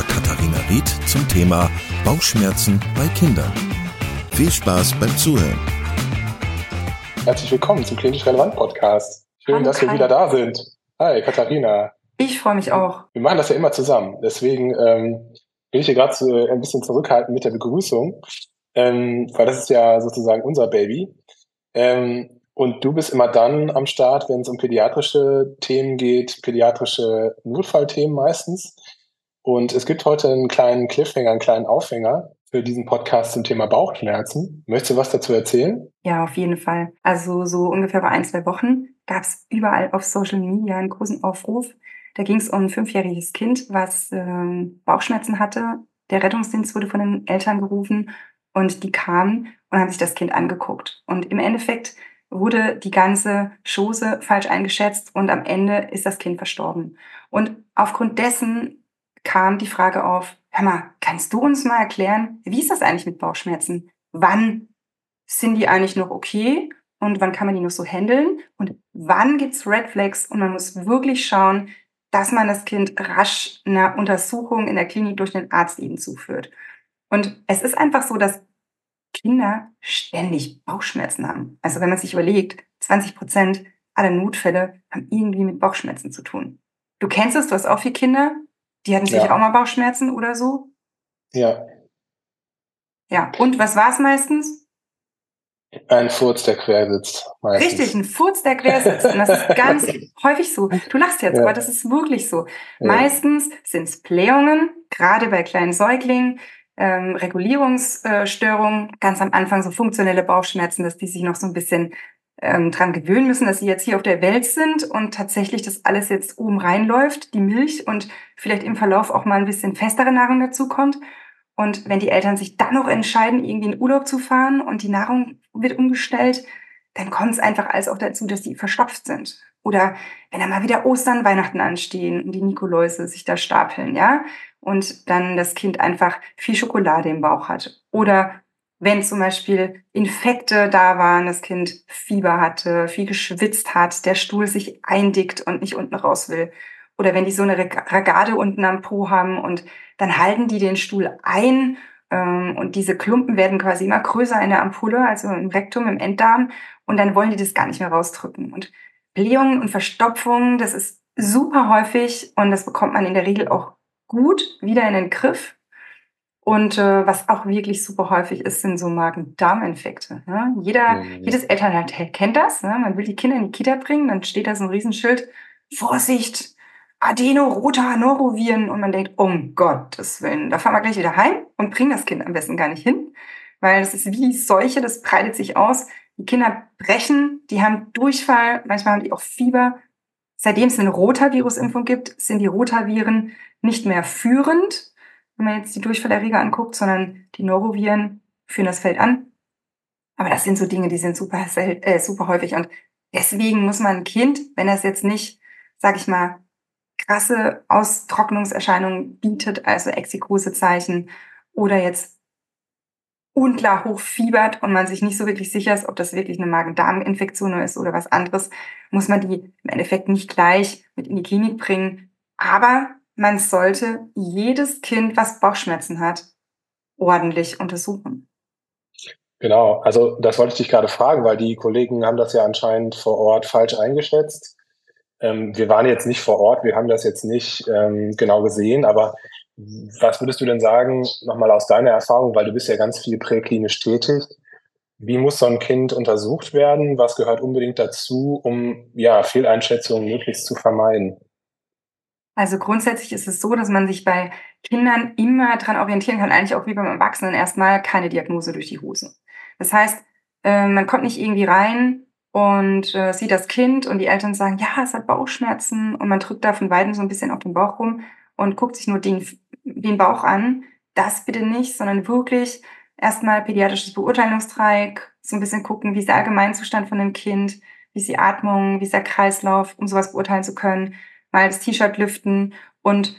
Dr. Katharina Ried zum Thema Bauchschmerzen bei Kindern. Viel Spaß beim Zuhören. Herzlich willkommen zum Klinisch Relevant Podcast. Schön, Hallo, dass wir wieder da sind. Hi, Katharina. Ich freue mich auch. Wir machen das ja immer zusammen. Deswegen ähm, bin ich hier gerade so ein bisschen zurückhaltend mit der Begrüßung, ähm, weil das ist ja sozusagen unser Baby. Ähm, und du bist immer dann am Start, wenn es um pädiatrische Themen geht, pädiatrische Notfallthemen meistens. Und es gibt heute einen kleinen Cliffhanger, einen kleinen Aufhänger für diesen Podcast zum Thema Bauchschmerzen. Möchtest du was dazu erzählen? Ja, auf jeden Fall. Also so ungefähr vor ein, zwei Wochen gab es überall auf Social Media einen großen Aufruf. Da ging es um ein fünfjähriges Kind, was äh, Bauchschmerzen hatte. Der Rettungsdienst wurde von den Eltern gerufen und die kamen und haben sich das Kind angeguckt. Und im Endeffekt wurde die ganze Chose falsch eingeschätzt und am Ende ist das Kind verstorben. Und aufgrund dessen kam die Frage auf, hör mal, kannst du uns mal erklären, wie ist das eigentlich mit Bauchschmerzen? Wann sind die eigentlich noch okay und wann kann man die noch so handeln? Und wann gibt's Red Flags und man muss wirklich schauen, dass man das Kind rasch einer Untersuchung in der Klinik durch den Arzt eben zuführt. Und es ist einfach so, dass Kinder ständig Bauchschmerzen haben. Also wenn man sich überlegt, 20 Prozent aller Notfälle haben irgendwie mit Bauchschmerzen zu tun. Du kennst es, du hast auch vier Kinder. Die hatten sicher ja. auch mal Bauchschmerzen oder so. Ja. Ja, und was war es meistens? Ein Furz, der quer sitzt. Meistens. Richtig, ein Furz, der quer sitzt. Und das ist ganz häufig so. Du lachst jetzt, ja. aber das ist wirklich so. Ja. Meistens sind es Blähungen, gerade bei kleinen Säuglingen, ähm, Regulierungsstörungen, ganz am Anfang so funktionelle Bauchschmerzen, dass die sich noch so ein bisschen ähm, dran gewöhnen müssen, dass sie jetzt hier auf der Welt sind und tatsächlich das alles jetzt oben reinläuft, die Milch und vielleicht im Verlauf auch mal ein bisschen festere Nahrung dazu kommt. Und wenn die Eltern sich dann noch entscheiden, irgendwie in Urlaub zu fahren und die Nahrung wird umgestellt, dann kommt es einfach alles auch dazu, dass die verstopft sind. Oder wenn dann mal wieder Ostern, Weihnachten anstehen und die Nikoläuse sich da stapeln, ja, und dann das Kind einfach viel Schokolade im Bauch hat. Oder wenn zum Beispiel Infekte da waren, das Kind Fieber hatte, viel geschwitzt hat, der Stuhl sich eindickt und nicht unten raus will. Oder wenn die so eine Ragade unten am Po haben und dann halten die den Stuhl ein ähm, und diese Klumpen werden quasi immer größer in der Ampulle, also im Rektum, im Enddarm und dann wollen die das gar nicht mehr rausdrücken. Und Blähungen und Verstopfungen, das ist super häufig und das bekommt man in der Regel auch gut wieder in den Griff. Und äh, was auch wirklich super häufig ist, sind so Magen-Darm-Infekte. Ne? Jeder, mhm. jedes Elternteil kennt das. Ne? Man will die Kinder in die Kita bringen, dann steht da so ein Riesenschild, Vorsicht, Adeno-Rota Noroviren. Und man denkt, um Gottes Willen, da fahren wir gleich wieder heim und bringen das Kind am besten gar nicht hin. Weil das ist wie Seuche, das breitet sich aus. Die Kinder brechen, die haben Durchfall, manchmal haben die auch Fieber. Seitdem es eine Rotavirus-Impfung gibt, sind die Rotaviren nicht mehr führend, wenn man jetzt die Durchfallerreger anguckt, sondern die Noroviren führen das Feld an. Aber das sind so Dinge, die sind super, äh, super häufig. Und deswegen muss man ein Kind, wenn es jetzt nicht, sag ich mal, krasse Austrocknungserscheinungen bietet, also Exikose-Zeichen oder jetzt unklar hochfiebert und man sich nicht so wirklich sicher ist, ob das wirklich eine Magen-Darm-Infektion ist oder was anderes, muss man die im Endeffekt nicht gleich mit in die Klinik bringen. Aber man sollte jedes Kind, was Bauchschmerzen hat, ordentlich untersuchen. Genau, also das wollte ich dich gerade fragen, weil die Kollegen haben das ja anscheinend vor Ort falsch eingeschätzt. Ähm, wir waren jetzt nicht vor Ort, wir haben das jetzt nicht ähm, genau gesehen, aber was würdest du denn sagen, nochmal aus deiner Erfahrung, weil du bist ja ganz viel präklinisch tätig, wie muss so ein Kind untersucht werden? Was gehört unbedingt dazu, um ja, Fehleinschätzungen möglichst zu vermeiden? Also grundsätzlich ist es so, dass man sich bei Kindern immer daran orientieren kann, eigentlich auch wie beim Erwachsenen erstmal keine Diagnose durch die Hose. Das heißt, äh, man kommt nicht irgendwie rein und äh, sieht das Kind und die Eltern sagen, ja, es hat Bauchschmerzen und man drückt da von beiden so ein bisschen auf den Bauch rum und guckt sich nur den den Bauch an. Das bitte nicht, sondern wirklich erstmal pädiatrisches Beurteilungsdreieck, so ein bisschen gucken, wie ist der Allgemeinzustand von dem Kind, wie ist die Atmung, wie ist der Kreislauf, um sowas beurteilen zu können, mal das T-Shirt lüften und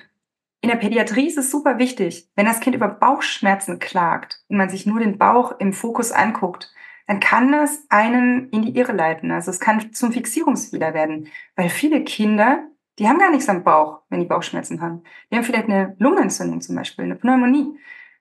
in der Pädiatrie ist es super wichtig, wenn das Kind über Bauchschmerzen klagt und man sich nur den Bauch im Fokus anguckt, dann kann das einen in die Irre leiten. Also es kann zum Fixierungsfehler werden, weil viele Kinder, die haben gar nichts am Bauch, wenn die Bauchschmerzen haben. Die haben vielleicht eine Lungenentzündung zum Beispiel, eine Pneumonie,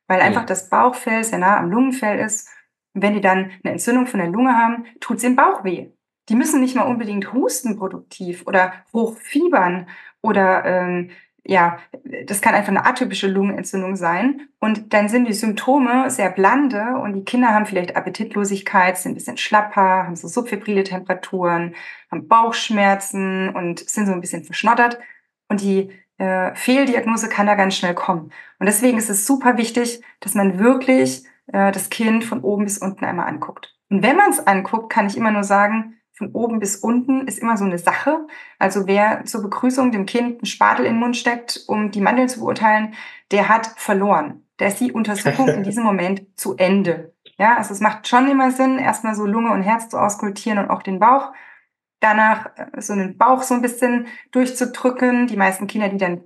weil einfach das Bauchfell sehr nah am Lungenfell ist. Und wenn die dann eine Entzündung von der Lunge haben, tut es im Bauch weh. Die müssen nicht mal unbedingt husten produktiv oder hochfiebern oder ähm, ja, das kann einfach eine atypische Lungenentzündung sein. Und dann sind die Symptome sehr blande und die Kinder haben vielleicht Appetitlosigkeit, sind ein bisschen schlapper, haben so subfebrile Temperaturen, haben Bauchschmerzen und sind so ein bisschen verschnottert. Und die äh, Fehldiagnose kann da ganz schnell kommen. Und deswegen ist es super wichtig, dass man wirklich äh, das Kind von oben bis unten einmal anguckt. Und wenn man es anguckt, kann ich immer nur sagen, von oben bis unten ist immer so eine Sache. Also wer zur Begrüßung dem Kind einen Spatel in den Mund steckt, um die Mandeln zu beurteilen, der hat verloren. Da ist die Untersuchung in diesem Moment zu Ende. Ja, also es macht schon immer Sinn, erstmal so Lunge und Herz zu auskultieren und auch den Bauch. Danach äh, so einen Bauch so ein bisschen durchzudrücken. Die meisten Kinder, die dann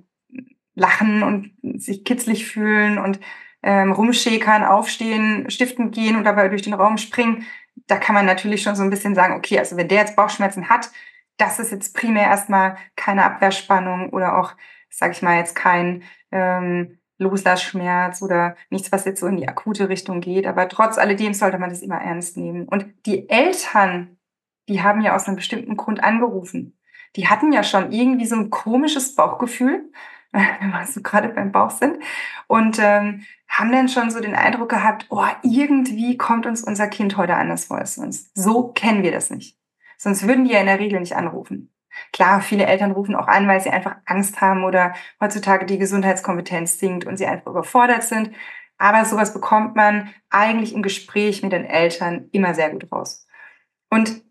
lachen und sich kitzlig fühlen und ähm, rumschäkern, aufstehen, stiften gehen und dabei durch den Raum springen, da kann man natürlich schon so ein bisschen sagen, okay, also wenn der jetzt Bauchschmerzen hat, das ist jetzt primär erstmal keine Abwehrspannung oder auch, sage ich mal, jetzt kein ähm, Loslassschmerz oder nichts, was jetzt so in die akute Richtung geht. Aber trotz alledem sollte man das immer ernst nehmen. Und die Eltern, die haben ja aus einem bestimmten Grund angerufen. Die hatten ja schon irgendwie so ein komisches Bauchgefühl, wenn wir so gerade beim Bauch sind. Und ähm, haben dann schon so den Eindruck gehabt, oh, irgendwie kommt uns unser Kind heute anders vor als sonst. So kennen wir das nicht. Sonst würden die ja in der Regel nicht anrufen. Klar, viele Eltern rufen auch an, weil sie einfach Angst haben oder heutzutage die Gesundheitskompetenz sinkt und sie einfach überfordert sind. Aber sowas bekommt man eigentlich im Gespräch mit den Eltern immer sehr gut raus. Und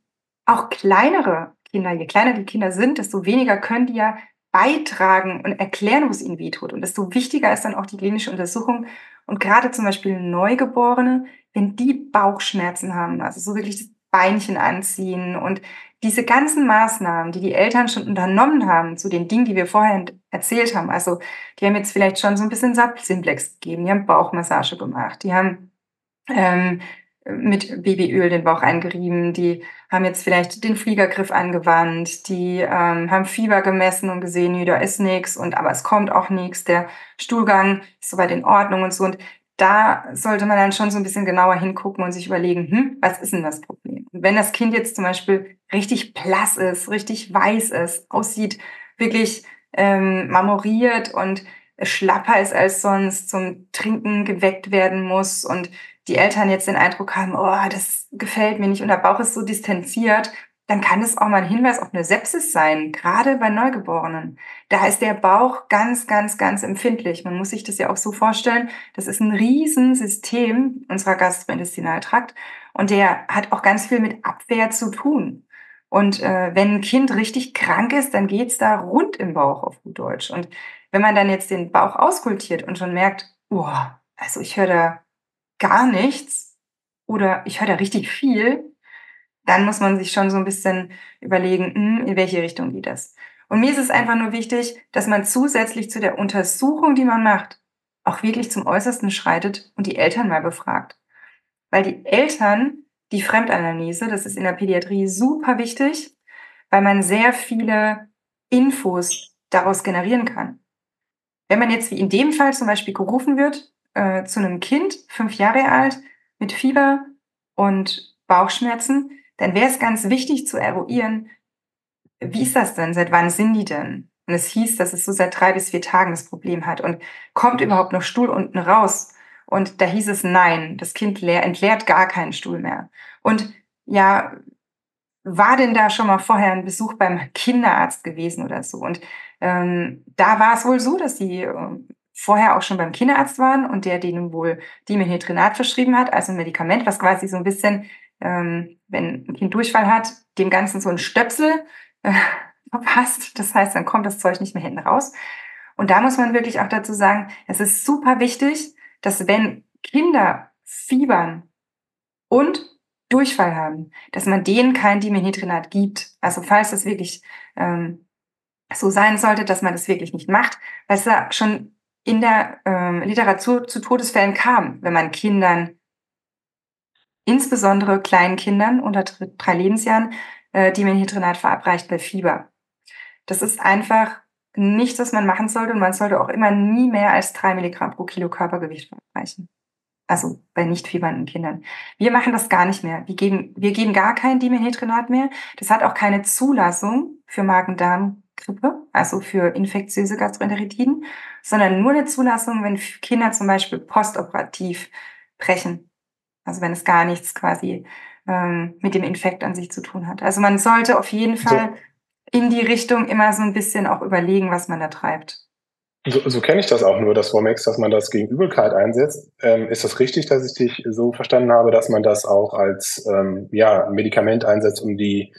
auch kleinere Kinder, je kleiner die Kinder sind, desto weniger können die ja beitragen und erklären, wo es ihnen wehtut. Und desto wichtiger ist dann auch die klinische Untersuchung und gerade zum Beispiel Neugeborene, wenn die Bauchschmerzen haben, also so wirklich das Beinchen anziehen und diese ganzen Maßnahmen, die die Eltern schon unternommen haben zu den Dingen, die wir vorher erzählt haben, also die haben jetzt vielleicht schon so ein bisschen Simplex gegeben, die haben Bauchmassage gemacht, die haben ähm, mit Babyöl den Bauch eingerieben, die haben jetzt vielleicht den Fliegergriff angewandt, die ähm, haben Fieber gemessen und gesehen, nee, da ist nichts und aber es kommt auch nichts, der Stuhlgang ist soweit in Ordnung und so. Und da sollte man dann schon so ein bisschen genauer hingucken und sich überlegen, hm, was ist denn das Problem? Und wenn das Kind jetzt zum Beispiel richtig blass ist, richtig weiß ist, aussieht, wirklich ähm, marmoriert und schlapper ist als sonst, zum Trinken geweckt werden muss und die Eltern jetzt den Eindruck haben, oh, das gefällt mir nicht und der Bauch ist so distanziert, dann kann es auch mal ein Hinweis auf eine Sepsis sein, gerade bei Neugeborenen. Da ist der Bauch ganz, ganz, ganz empfindlich. Man muss sich das ja auch so vorstellen, das ist ein Riesensystem unserer Gastrointestinaltrakt und der hat auch ganz viel mit Abwehr zu tun. Und äh, wenn ein Kind richtig krank ist, dann geht's da rund im Bauch auf gut Deutsch. Und wenn man dann jetzt den Bauch auskultiert und schon merkt, oh, also ich höre da gar nichts oder ich höre da richtig viel, dann muss man sich schon so ein bisschen überlegen, hm, in welche Richtung geht das. Und mir ist es einfach nur wichtig, dass man zusätzlich zu der Untersuchung, die man macht, auch wirklich zum Äußersten schreitet und die Eltern mal befragt. Weil die Eltern, die Fremdanamnese, das ist in der Pädiatrie super wichtig, weil man sehr viele Infos daraus generieren kann. Wenn man jetzt wie in dem Fall zum Beispiel gerufen wird äh, zu einem Kind, fünf Jahre alt, mit Fieber und Bauchschmerzen, dann wäre es ganz wichtig zu eruieren, wie ist das denn? Seit wann sind die denn? Und es hieß, dass es so seit drei bis vier Tagen das Problem hat. Und kommt überhaupt noch Stuhl unten raus? Und da hieß es nein, das Kind leer, entleert gar keinen Stuhl mehr. Und ja, war denn da schon mal vorher ein Besuch beim Kinderarzt gewesen oder so? Und ähm, da war es wohl so, dass die äh, vorher auch schon beim Kinderarzt waren und der denen wohl Dimenhydrinat verschrieben hat, also ein Medikament, was quasi so ein bisschen, ähm, wenn ein Kind Durchfall hat, dem Ganzen so ein Stöpsel äh, verpasst. Das heißt, dann kommt das Zeug nicht mehr hinten raus. Und da muss man wirklich auch dazu sagen, es ist super wichtig, dass wenn Kinder fiebern und Durchfall haben, dass man denen kein Dimenhydrinat gibt. Also falls das wirklich ähm, so sein sollte, dass man das wirklich nicht macht, weil es da schon in der ähm, Literatur zu Todesfällen kam, wenn man Kindern, insbesondere kleinen Kindern unter drei Lebensjahren, äh, Dimenhydrinat verabreicht bei Fieber. Das ist einfach nichts, was man machen sollte und man sollte auch immer nie mehr als drei Milligramm pro Kilo Körpergewicht verabreichen. Also bei nicht fiebernden Kindern. Wir machen das gar nicht mehr. Wir geben, wir geben gar kein Dimenhydrinat mehr. Das hat auch keine Zulassung für Magen-Darm-Grippe, also für infektiöse Gastroenteritiden, sondern nur eine Zulassung, wenn Kinder zum Beispiel postoperativ brechen. Also wenn es gar nichts quasi ähm, mit dem Infekt an sich zu tun hat. Also man sollte auf jeden Fall so. in die Richtung immer so ein bisschen auch überlegen, was man da treibt. So, so kenne ich das auch nur, das Womex, dass man das gegen Übelkeit einsetzt. Ähm, ist das richtig, dass ich dich so verstanden habe, dass man das auch als ähm, ja, Medikament einsetzt, um die,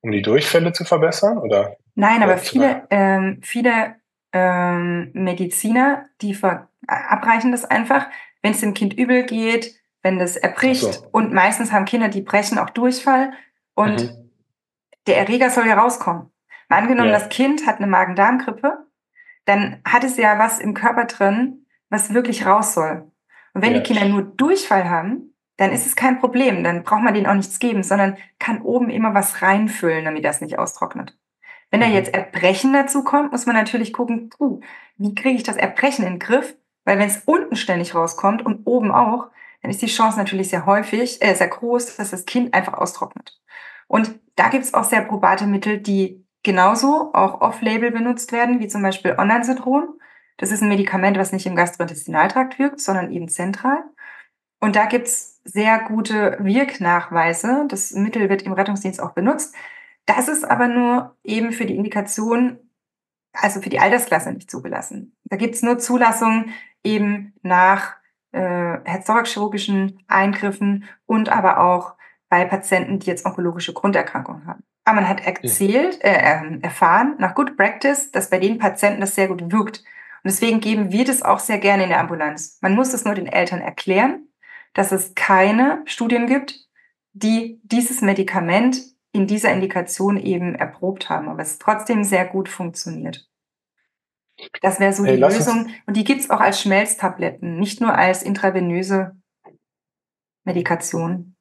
um die Durchfälle zu verbessern? Oder? Nein, aber viele, ähm, viele ähm, Mediziner, die verabreichen das einfach, wenn es dem Kind übel geht, wenn das erbricht. So. Und meistens haben Kinder, die brechen, auch Durchfall. Und mhm. der Erreger soll ja rauskommen. Mal angenommen, ja. das Kind hat eine Magen-Darm-Grippe dann hat es ja was im Körper drin, was wirklich raus soll. Und wenn ja. die Kinder nur Durchfall haben, dann ist es kein Problem. Dann braucht man denen auch nichts geben, sondern kann oben immer was reinfüllen, damit das nicht austrocknet. Wenn da mhm. jetzt Erbrechen dazu kommt, muss man natürlich gucken, uh, wie kriege ich das Erbrechen in den Griff? Weil wenn es unten ständig rauskommt und oben auch, dann ist die Chance natürlich sehr häufig, äh, sehr groß, dass das Kind einfach austrocknet. Und da gibt es auch sehr probate Mittel, die genauso auch off-label benutzt werden, wie zum Beispiel Online-Citron. Das ist ein Medikament, was nicht im Gastrointestinaltrakt wirkt, sondern eben zentral. Und da gibt's sehr gute Wirknachweise. Das Mittel wird im Rettungsdienst auch benutzt. Das ist aber nur eben für die Indikation, also für die Altersklasse nicht zugelassen. Da gibt's nur Zulassungen eben nach äh, herz-chirurgischen Eingriffen und aber auch bei Patienten, die jetzt onkologische Grunderkrankungen haben. Aber man hat erzählt, äh, ähm, erfahren nach Good Practice, dass bei den Patienten das sehr gut wirkt. Und deswegen geben wir das auch sehr gerne in der Ambulanz. Man muss es nur den Eltern erklären, dass es keine Studien gibt, die dieses Medikament in dieser Indikation eben erprobt haben, aber es trotzdem sehr gut funktioniert. Das wäre so hey, die Lösung. Und die gibt's auch als Schmelztabletten, nicht nur als intravenöse Medikation.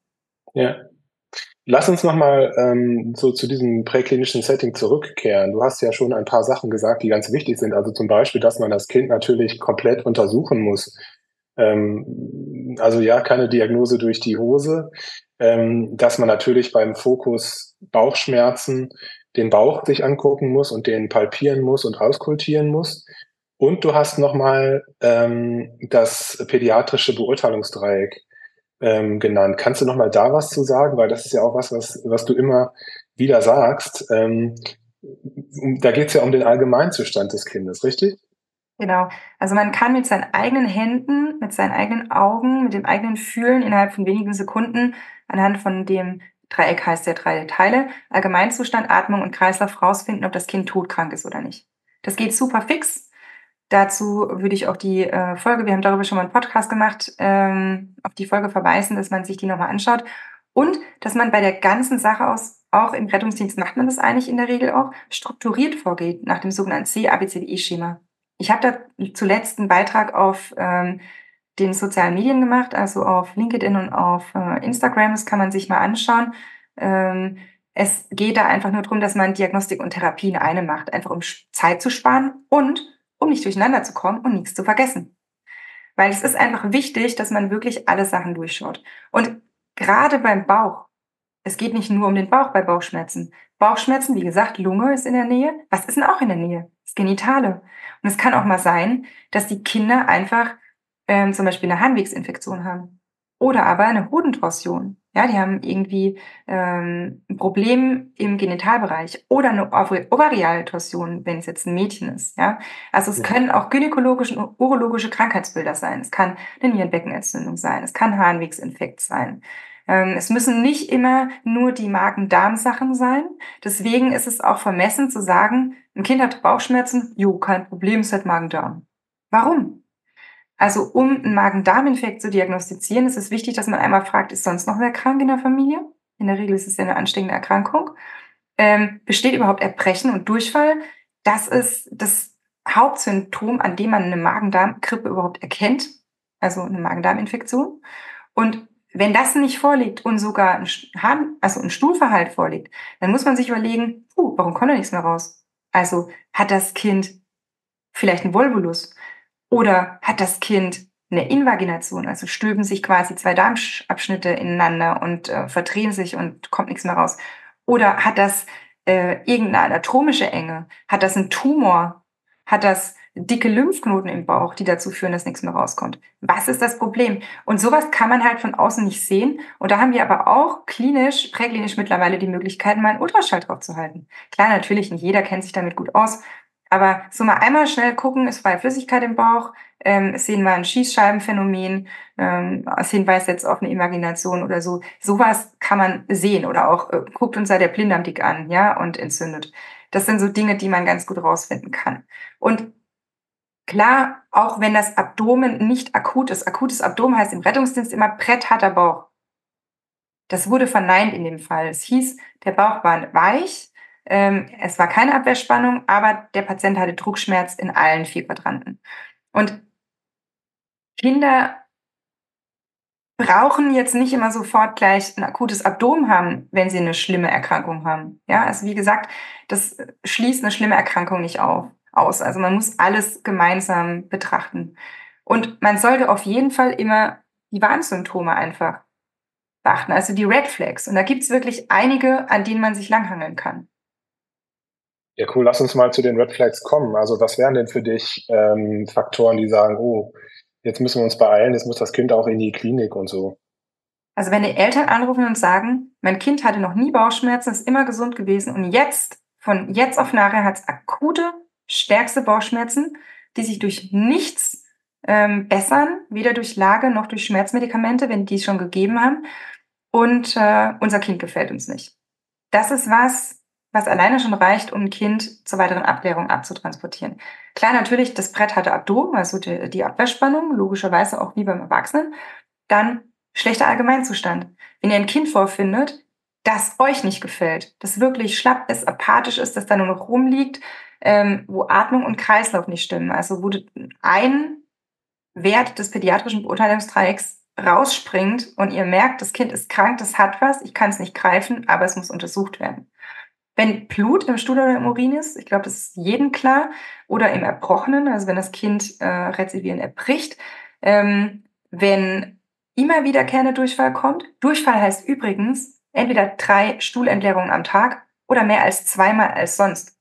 Ja. Lass uns nochmal ähm, so zu diesem präklinischen Setting zurückkehren. Du hast ja schon ein paar Sachen gesagt, die ganz wichtig sind. Also zum Beispiel, dass man das Kind natürlich komplett untersuchen muss. Ähm, also ja, keine Diagnose durch die Hose. Ähm, dass man natürlich beim Fokus Bauchschmerzen den Bauch sich angucken muss und den palpieren muss und auskultieren muss. Und du hast nochmal ähm, das pädiatrische Beurteilungsdreieck ähm, genannt. Kannst du noch mal da was zu sagen? Weil das ist ja auch was, was, was du immer wieder sagst. Ähm, da geht es ja um den Allgemeinzustand des Kindes, richtig? Genau. Also man kann mit seinen eigenen Händen, mit seinen eigenen Augen, mit dem eigenen Fühlen innerhalb von wenigen Sekunden anhand von dem Dreieck heißt ja drei Teile, Allgemeinzustand, Atmung und Kreislauf rausfinden, ob das Kind todkrank ist oder nicht. Das geht super fix. Dazu würde ich auch die äh, Folge, wir haben darüber schon mal einen Podcast gemacht, ähm, auf die Folge verweisen, dass man sich die nochmal anschaut. Und dass man bei der ganzen Sache aus, auch im Rettungsdienst macht man das eigentlich in der Regel auch, strukturiert vorgeht, nach dem sogenannten C-ABCDE-Schema. Ich habe da zuletzt einen Beitrag auf ähm, den sozialen Medien gemacht, also auf LinkedIn und auf äh, Instagram. Das kann man sich mal anschauen. Ähm, es geht da einfach nur darum, dass man Diagnostik und Therapie in einem macht, einfach um Zeit zu sparen und um nicht durcheinander zu kommen und nichts zu vergessen. Weil es ist einfach wichtig, dass man wirklich alle Sachen durchschaut. Und gerade beim Bauch, es geht nicht nur um den Bauch bei Bauchschmerzen. Bauchschmerzen, wie gesagt, Lunge ist in der Nähe. Was ist denn auch in der Nähe? Das Genitale. Und es kann auch mal sein, dass die Kinder einfach ähm, zum Beispiel eine Harnwegsinfektion haben. Oder aber eine Hodentorsion. Ja, die haben irgendwie ähm, ein Problem im Genitalbereich oder eine Ovarialtorsion, wenn es jetzt ein Mädchen ist. Ja, also es ja. können auch gynäkologische und urologische Krankheitsbilder sein. Es kann eine Nierenbeckenentzündung sein. Es kann Harnwegsinfekt sein. Ähm, es müssen nicht immer nur die Magen-Darm-Sachen sein. Deswegen ist es auch vermessen zu sagen, Ein Kind hat Bauchschmerzen, jo, kein Problem, es hat Magen-Darm. Warum? Also um einen Magen-Darm-Infekt zu diagnostizieren, ist es wichtig, dass man einmal fragt, ist sonst noch wer krank in der Familie? In der Regel ist es ja eine ansteckende Erkrankung. Ähm, besteht überhaupt Erbrechen und Durchfall? Das ist das Hauptsymptom, an dem man eine Magen-Darm-Grippe überhaupt erkennt, also eine Magen-Darm-Infektion. Und wenn das nicht vorliegt und sogar ein, also ein Stuhlverhalt vorliegt, dann muss man sich überlegen, uh, warum kommt da nichts mehr raus? Also hat das Kind vielleicht einen Volvulus oder hat das Kind eine Invagination, also stülpen sich quasi zwei Darmabschnitte ineinander und äh, verdrehen sich und kommt nichts mehr raus. Oder hat das äh, irgendeine anatomische Enge? Hat das einen Tumor? Hat das dicke Lymphknoten im Bauch, die dazu führen, dass nichts mehr rauskommt. Was ist das Problem? Und sowas kann man halt von außen nicht sehen. Und da haben wir aber auch klinisch, präklinisch mittlerweile die Möglichkeit, mal einen Ultraschall drauf zu halten. Klar, natürlich, nicht jeder kennt sich damit gut aus. Aber so mal einmal schnell gucken, ist freie Flüssigkeit im Bauch, ähm, sehen wir ein Schießscheibenphänomen, ähm, als Hinweis jetzt auf eine Imagination oder so. Sowas kann man sehen oder auch äh, guckt uns da der Blinddarm dick an, ja, und entzündet. Das sind so Dinge, die man ganz gut rausfinden kann. Und Klar, auch wenn das Abdomen nicht akut ist. Akutes Abdomen heißt im Rettungsdienst immer brettharter Bauch. Das wurde verneint in dem Fall. Es hieß, der Bauch war weich, es war keine Abwehrspannung, aber der Patient hatte Druckschmerz in allen vier Quadranten. Und Kinder brauchen jetzt nicht immer sofort gleich ein akutes Abdomen haben, wenn sie eine schlimme Erkrankung haben. Ja, also wie gesagt, das schließt eine schlimme Erkrankung nicht auf aus. Also man muss alles gemeinsam betrachten. Und man sollte auf jeden Fall immer die Warnsymptome einfach beachten, also die Red Flags. Und da gibt es wirklich einige, an denen man sich langhangeln kann. Ja, cool. Lass uns mal zu den Red Flags kommen. Also was wären denn für dich ähm, Faktoren, die sagen, oh, jetzt müssen wir uns beeilen, jetzt muss das Kind auch in die Klinik und so? Also wenn die Eltern anrufen und sagen, mein Kind hatte noch nie Bauchschmerzen, ist immer gesund gewesen und jetzt, von jetzt auf nachher hat es akute stärkste Bauchschmerzen, die sich durch nichts ähm, bessern, weder durch Lage noch durch Schmerzmedikamente, wenn die es schon gegeben haben. Und äh, unser Kind gefällt uns nicht. Das ist was, was alleine schon reicht, um ein Kind zur weiteren Abklärung abzutransportieren. Klar, natürlich, das Brett hatte Abdomen, also die, die Abwehrspannung, logischerweise auch wie beim Erwachsenen. Dann schlechter Allgemeinzustand. Wenn ihr ein Kind vorfindet, das euch nicht gefällt, das wirklich schlapp ist, apathisch ist, das da nur noch rumliegt, ähm, wo Atmung und Kreislauf nicht stimmen. Also wo ein Wert des pädiatrischen Beurteilungsdreiecks rausspringt und ihr merkt, das Kind ist krank, das hat was, ich kann es nicht greifen, aber es muss untersucht werden. Wenn Blut im Stuhl oder im Urin ist, ich glaube, das ist jedem klar, oder im Erbrochenen, also wenn das Kind äh, rezivieren erbricht, ähm, wenn immer wiederkehrende Durchfall kommt. Durchfall heißt übrigens entweder drei Stuhlentleerungen am Tag oder mehr als zweimal als sonst.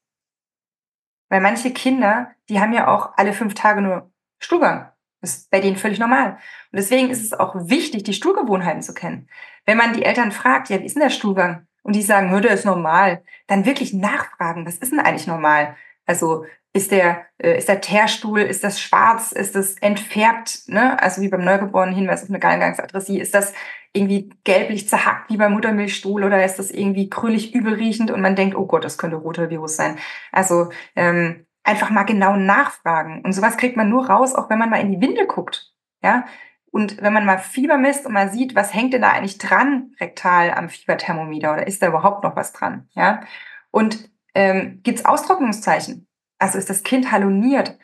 Weil manche Kinder, die haben ja auch alle fünf Tage nur Stuhlgang. Das ist bei denen völlig normal. Und deswegen ist es auch wichtig, die Stuhlgewohnheiten zu kennen. Wenn man die Eltern fragt, ja, wie ist denn der Stuhlgang? Und die sagen, hör, der ist normal. Dann wirklich nachfragen, was ist denn eigentlich normal? Also ist der, äh, ist der Teerstuhl, ist das schwarz, ist das entfärbt, ne? also wie beim Neugeborenen Hinweis auf eine Gallengangsatresie, ist das irgendwie gelblich zerhackt wie beim Muttermilchstuhl oder ist das irgendwie krüllig übelriechend und man denkt, oh Gott, das könnte roter Virus sein. Also ähm, einfach mal genau nachfragen. Und sowas kriegt man nur raus, auch wenn man mal in die Windel guckt. Ja, und wenn man mal Fieber misst und mal sieht, was hängt denn da eigentlich dran rektal am Fieberthermometer oder ist da überhaupt noch was dran? Ja, und ähm, gibt es Austrocknungszeichen? Also ist das Kind haloniert?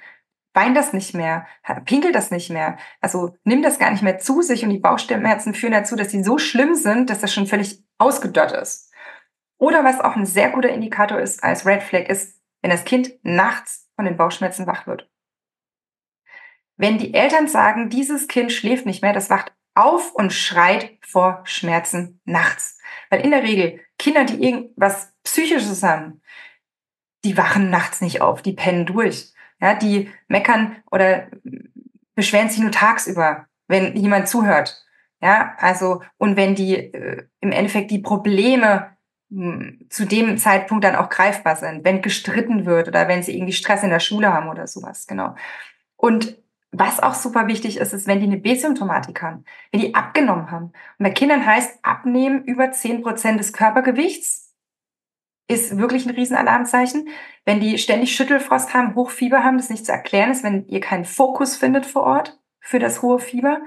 Weint das nicht mehr? Pinkelt das nicht mehr? Also nimmt das gar nicht mehr zu sich und die Bauchschmerzen führen dazu, dass sie so schlimm sind, dass das schon völlig ausgedörrt ist. Oder was auch ein sehr guter Indikator ist als Red Flag ist, wenn das Kind nachts von den Bauchschmerzen wach wird. Wenn die Eltern sagen, dieses Kind schläft nicht mehr, das wacht auf und schreit vor Schmerzen nachts. Weil in der Regel Kinder, die irgendwas Psychisches haben, die wachen nachts nicht auf, die pennen durch. Ja, die meckern oder beschweren sich nur tagsüber, wenn jemand zuhört. Ja, also, und wenn die äh, im Endeffekt die Probleme hm, zu dem Zeitpunkt dann auch greifbar sind, wenn gestritten wird oder wenn sie irgendwie Stress in der Schule haben oder sowas, genau. Und was auch super wichtig ist, ist, wenn die eine B-Symptomatik haben, wenn die abgenommen haben. Und bei Kindern heißt abnehmen über zehn Prozent des Körpergewichts ist wirklich ein Riesenalarmzeichen. Wenn die ständig Schüttelfrost haben, Hochfieber haben, das nicht zu erklären ist, wenn ihr keinen Fokus findet vor Ort für das hohe Fieber.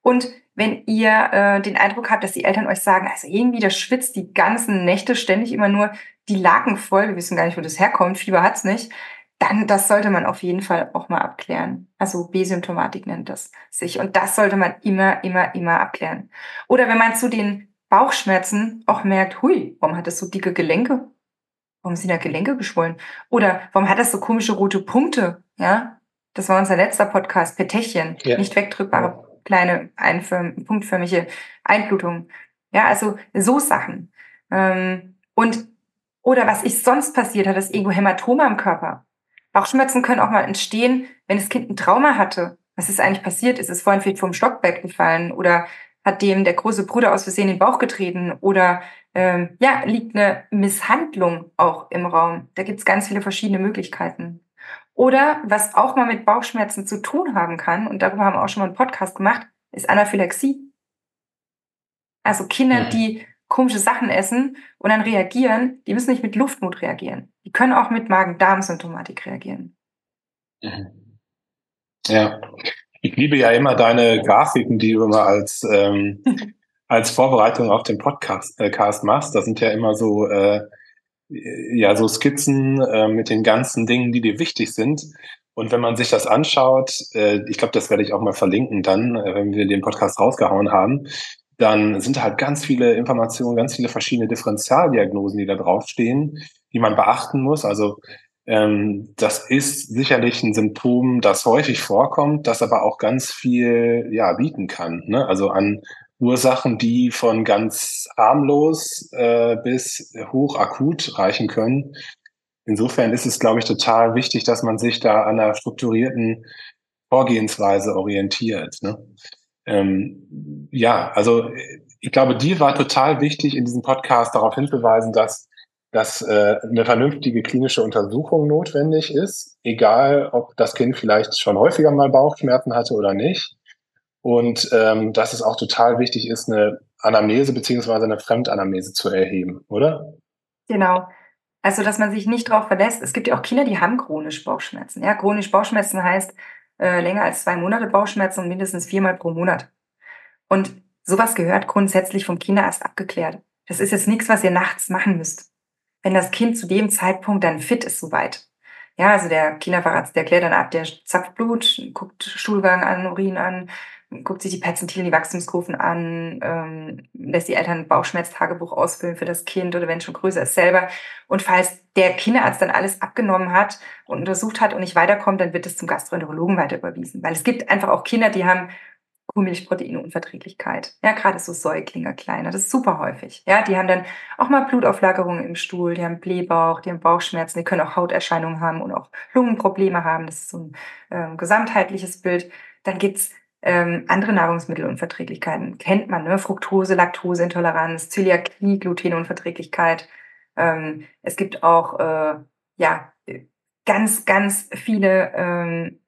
Und wenn ihr äh, den Eindruck habt, dass die Eltern euch sagen, also irgendwie, das schwitzt die ganzen Nächte ständig immer nur die Laken voll, wir wissen gar nicht, wo das herkommt, Fieber hat's nicht, dann das sollte man auf jeden Fall auch mal abklären. Also B-Symptomatik nennt das sich. Und das sollte man immer, immer, immer abklären. Oder wenn man zu den Bauchschmerzen auch merkt, hui, warum hat das so dicke Gelenke? Warum sind da Gelenke geschwollen? Oder warum hat das so komische rote Punkte? Ja, das war unser letzter Podcast, Petechien, ja. nicht wegdrückbare kleine einförm punktförmige Einblutungen. Ja, also so Sachen. Ähm, und oder was ist sonst passiert, hat das irgendwo Hämatome am Körper? Bauchschmerzen können auch mal entstehen, wenn das Kind ein Trauma hatte. Was ist eigentlich passiert? Ist es vorhin vielleicht vom Stockbett gefallen oder hat dem der große Bruder aus Versehen den Bauch getreten oder ähm, ja, liegt eine Misshandlung auch im Raum. Da gibt es ganz viele verschiedene Möglichkeiten. Oder was auch mal mit Bauchschmerzen zu tun haben kann, und darüber haben wir auch schon mal einen Podcast gemacht, ist Anaphylaxie. Also Kinder, mhm. die komische Sachen essen und dann reagieren, die müssen nicht mit Luftmut reagieren. Die können auch mit Magen-Darm-Symptomatik reagieren. Mhm. Ja, ich liebe ja immer deine Grafiken, die du immer als, ähm, als Vorbereitung auf den Podcast äh, Cast machst. Das sind ja immer so, äh, ja, so Skizzen äh, mit den ganzen Dingen, die dir wichtig sind. Und wenn man sich das anschaut, äh, ich glaube, das werde ich auch mal verlinken dann, äh, wenn wir den Podcast rausgehauen haben, dann sind halt ganz viele Informationen, ganz viele verschiedene Differentialdiagnosen, die da draufstehen, die man beachten muss. Also ähm, das ist sicherlich ein Symptom, das häufig vorkommt, das aber auch ganz viel ja, bieten kann. Ne? Also an Ursachen, die von ganz harmlos äh, bis hochakut reichen können. Insofern ist es, glaube ich, total wichtig, dass man sich da an einer strukturierten Vorgehensweise orientiert. Ne? Ähm, ja, also ich glaube, dir war total wichtig, in diesem Podcast darauf hinzuweisen, dass, dass äh, eine vernünftige klinische Untersuchung notwendig ist, egal ob das Kind vielleicht schon häufiger mal Bauchschmerzen hatte oder nicht. Und ähm, dass es auch total wichtig ist, eine Anamnese beziehungsweise eine Fremdanamnese zu erheben, oder? Genau. Also, dass man sich nicht darauf verlässt. Es gibt ja auch Kinder, die haben chronisch Bauchschmerzen. Ja, chronisch Bauchschmerzen heißt, äh, länger als zwei Monate Bauchschmerzen und mindestens viermal pro Monat. Und sowas gehört grundsätzlich vom Kinderarzt abgeklärt. Das ist jetzt nichts, was ihr nachts machen müsst. Wenn das Kind zu dem Zeitpunkt dann fit ist, soweit. Ja, also der Kinderfacharzt, der klärt dann ab, der zapft Blut, guckt Stuhlgang an, Urin an, guckt sich die Perzentilen, die Wachstumskurven an, ähm, lässt die Eltern ein Bauchschmerztagebuch ausfüllen für das Kind oder wenn es schon größer ist selber. Und falls der Kinderarzt dann alles abgenommen hat und untersucht hat und nicht weiterkommt, dann wird es zum Gastroenterologen weiter überwiesen. Weil es gibt einfach auch Kinder, die haben Kuhmilchproteinunverträglichkeit. Ja, gerade so Säuglinge, kleine. Das ist super häufig. Ja, die haben dann auch mal Blutauflagerungen im Stuhl, die haben Blähbauch, die haben Bauchschmerzen, die können auch Hauterscheinungen haben und auch Lungenprobleme haben. Das ist so ein äh, gesamtheitliches Bild. Dann gibt's ähm, andere Nahrungsmittelunverträglichkeiten kennt man, ne? Fructose, Laktoseintoleranz, Zöliakie, Glutenunverträglichkeit. Ähm, es gibt auch äh, ja ganz, ganz viele ähm,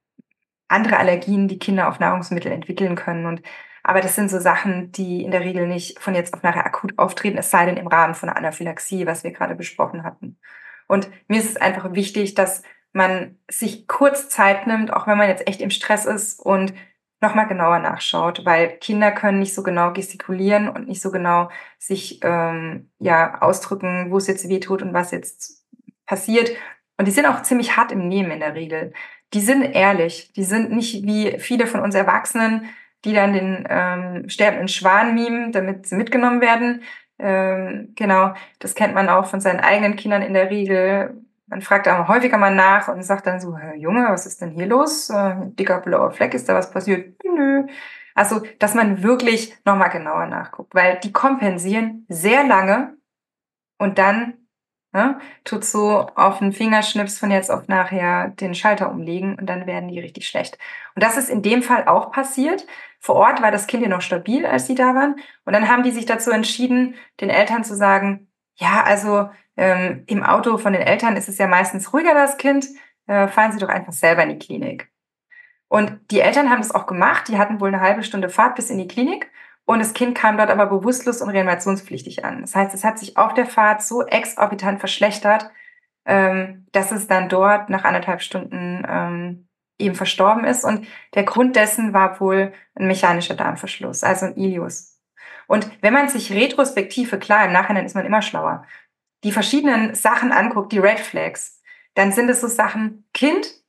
andere Allergien, die Kinder auf Nahrungsmittel entwickeln können. Und aber das sind so Sachen, die in der Regel nicht von jetzt auf nachher akut auftreten, es sei denn im Rahmen von Anaphylaxie, was wir gerade besprochen hatten. Und mir ist es einfach wichtig, dass man sich kurz Zeit nimmt, auch wenn man jetzt echt im Stress ist und nochmal genauer nachschaut, weil Kinder können nicht so genau gestikulieren und nicht so genau sich ähm, ja ausdrücken, wo es jetzt weh tut und was jetzt passiert. Und die sind auch ziemlich hart im Nehmen in der Regel. Die sind ehrlich, die sind nicht wie viele von uns Erwachsenen, die dann den ähm, sterbenden Schwan mimen, damit sie mitgenommen werden. Ähm, genau, das kennt man auch von seinen eigenen Kindern in der Regel man fragt auch häufiger mal nach und sagt dann so, Herr Junge, was ist denn hier los? Äh, dicker blauer Fleck, ist da was passiert? Nö. Also, dass man wirklich nochmal genauer nachguckt, weil die kompensieren sehr lange und dann ne, tut so auf den Fingerschnips von jetzt auf nachher den Schalter umlegen und dann werden die richtig schlecht. Und das ist in dem Fall auch passiert. Vor Ort war das Kind ja noch stabil, als sie da waren. Und dann haben die sich dazu entschieden, den Eltern zu sagen, ja, also ähm, Im Auto von den Eltern ist es ja meistens ruhiger, das Kind. Äh, fahren Sie doch einfach selber in die Klinik. Und die Eltern haben das auch gemacht. Die hatten wohl eine halbe Stunde Fahrt bis in die Klinik. Und das Kind kam dort aber bewusstlos und reanimationspflichtig an. Das heißt, es hat sich auf der Fahrt so exorbitant verschlechtert, ähm, dass es dann dort nach anderthalb Stunden ähm, eben verstorben ist. Und der Grund dessen war wohl ein mechanischer Darmverschluss, also ein Ilius. Und wenn man sich retrospektive, klar, im Nachhinein ist man immer schlauer, die verschiedenen Sachen anguckt, die Red Flags, dann sind es so Sachen Kind,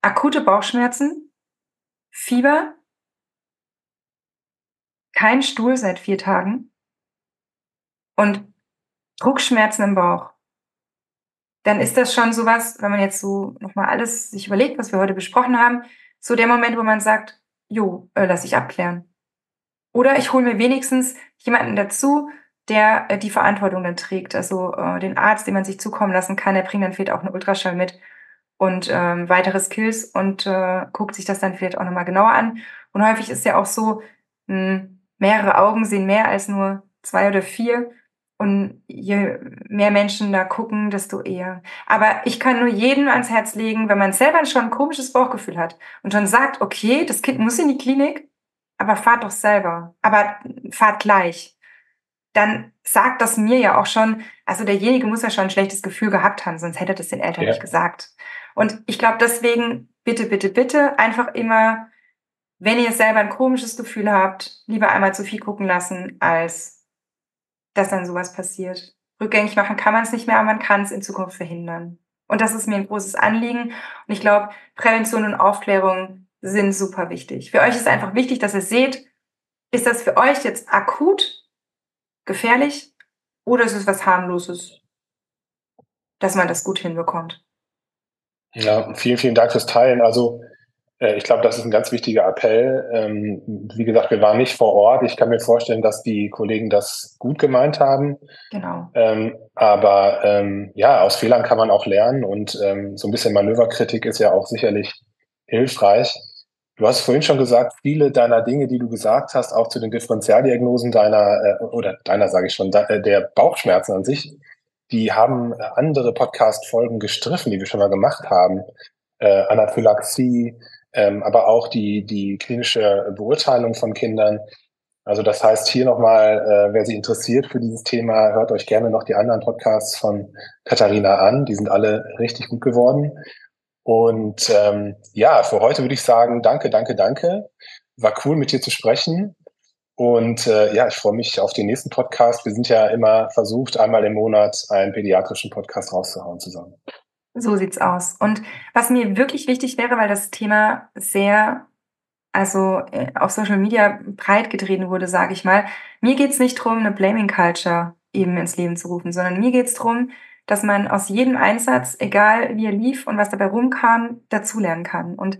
akute Bauchschmerzen, Fieber, kein Stuhl seit vier Tagen und Druckschmerzen im Bauch, dann ist das schon sowas, wenn man jetzt so nochmal alles sich überlegt, was wir heute besprochen haben, so der Moment, wo man sagt, jo, äh, lass ich abklären. Oder ich hole mir wenigstens jemanden dazu, der äh, die Verantwortung dann trägt. Also äh, den Arzt, den man sich zukommen lassen kann, der bringt dann vielleicht auch einen Ultraschall mit und ähm, weitere Skills und äh, guckt sich das dann vielleicht auch nochmal genauer an. Und häufig ist ja auch so, mh, hm, mehrere Augen sehen mehr als nur zwei oder vier. Und je mehr Menschen da gucken, desto eher. Aber ich kann nur jedem ans Herz legen, wenn man selber schon ein komisches Bauchgefühl hat und schon sagt, okay, das Kind muss in die Klinik, aber fahrt doch selber. Aber fahrt gleich. Dann sagt das mir ja auch schon, also derjenige muss ja schon ein schlechtes Gefühl gehabt haben, sonst hätte das den Eltern ja. nicht gesagt. Und ich glaube deswegen, bitte, bitte, bitte, einfach immer wenn ihr selber ein komisches Gefühl habt, lieber einmal zu viel gucken lassen, als dass dann sowas passiert. Rückgängig machen kann man es nicht mehr, aber man kann es in Zukunft verhindern. Und das ist mir ein großes Anliegen. Und ich glaube, Prävention und Aufklärung sind super wichtig. Für euch ist einfach wichtig, dass ihr seht, ist das für euch jetzt akut gefährlich oder ist es was harmloses, dass man das gut hinbekommt? Ja, vielen, vielen Dank fürs Teilen. Also äh, ich glaube, das ist ein ganz wichtiger Appell. Ähm, wie gesagt, wir waren nicht vor Ort. Ich kann mir vorstellen, dass die Kollegen das gut gemeint haben. Genau. Ähm, aber ähm, ja, aus Fehlern kann man auch lernen und so ein bisschen Manöverkritik ist ja auch sicherlich hilfreich. Du hast vorhin schon gesagt, viele deiner Dinge, die du gesagt hast, auch zu den Differentialdiagnosen deiner äh, oder deiner sage ich schon, äh, der Bauchschmerzen an sich, die haben andere Podcast-Folgen gestriffen, die wir schon mal gemacht haben. Äh, Anaphylaxie, ähm, aber auch die, die klinische Beurteilung von Kindern. Also das heißt hier nochmal, äh, wer sich interessiert für dieses Thema, hört euch gerne noch die anderen Podcasts von Katharina an. Die sind alle richtig gut geworden. Und ähm, ja, für heute würde ich sagen, danke, danke, danke. War cool, mit dir zu sprechen. Und äh, ja, ich freue mich auf den nächsten Podcast. Wir sind ja immer versucht, einmal im Monat einen pädiatrischen Podcast rauszuhauen zusammen. So sieht's aus. Und was mir wirklich wichtig wäre, weil das Thema sehr, also äh, auf Social Media breit getreten wurde, sage ich mal, mir geht's nicht drum, eine Blaming Culture eben ins Leben zu rufen, sondern mir geht's drum, dass man aus jedem Einsatz, egal wie er lief und was dabei rumkam, dazulernen kann. Und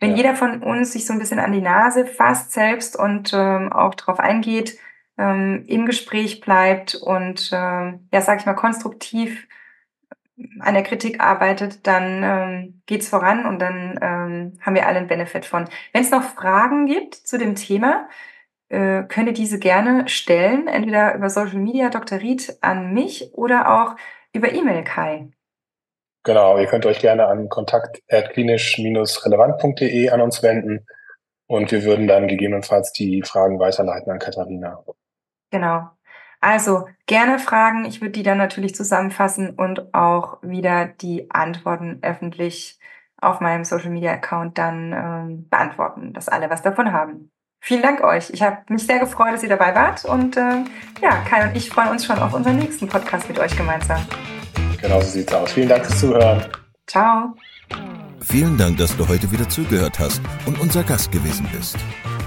wenn ja. jeder von uns sich so ein bisschen an die Nase fasst selbst und ähm, auch darauf eingeht, ähm, im Gespräch bleibt und, ähm, ja, sag ich mal, konstruktiv an der Kritik arbeitet, dann ähm, geht's voran und dann ähm, haben wir alle einen Benefit von. Wenn es noch Fragen gibt zu dem Thema, äh, könnt ihr diese gerne stellen, entweder über Social Media Dr. Ried an mich oder auch über E-Mail Kai. Genau, ihr könnt euch gerne an kontakt klinisch-relevant.de an uns wenden und wir würden dann gegebenenfalls die Fragen weiterleiten an Katharina. Genau. Also gerne Fragen. Ich würde die dann natürlich zusammenfassen und auch wieder die Antworten öffentlich auf meinem Social Media Account dann ähm, beantworten, dass alle was davon haben. Vielen Dank euch. Ich habe mich sehr gefreut, dass ihr dabei wart und äh, ja, Kai und ich freuen uns schon auf unseren nächsten Podcast mit euch gemeinsam. Genau so sieht's aus. Vielen Dank fürs Zuhören. Ciao. Vielen Dank, dass du heute wieder zugehört hast und unser Gast gewesen bist.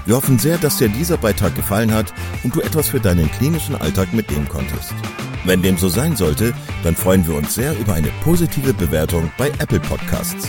Wir hoffen sehr, dass dir dieser Beitrag gefallen hat und du etwas für deinen klinischen Alltag mitnehmen konntest. Wenn dem so sein sollte, dann freuen wir uns sehr über eine positive Bewertung bei Apple Podcasts.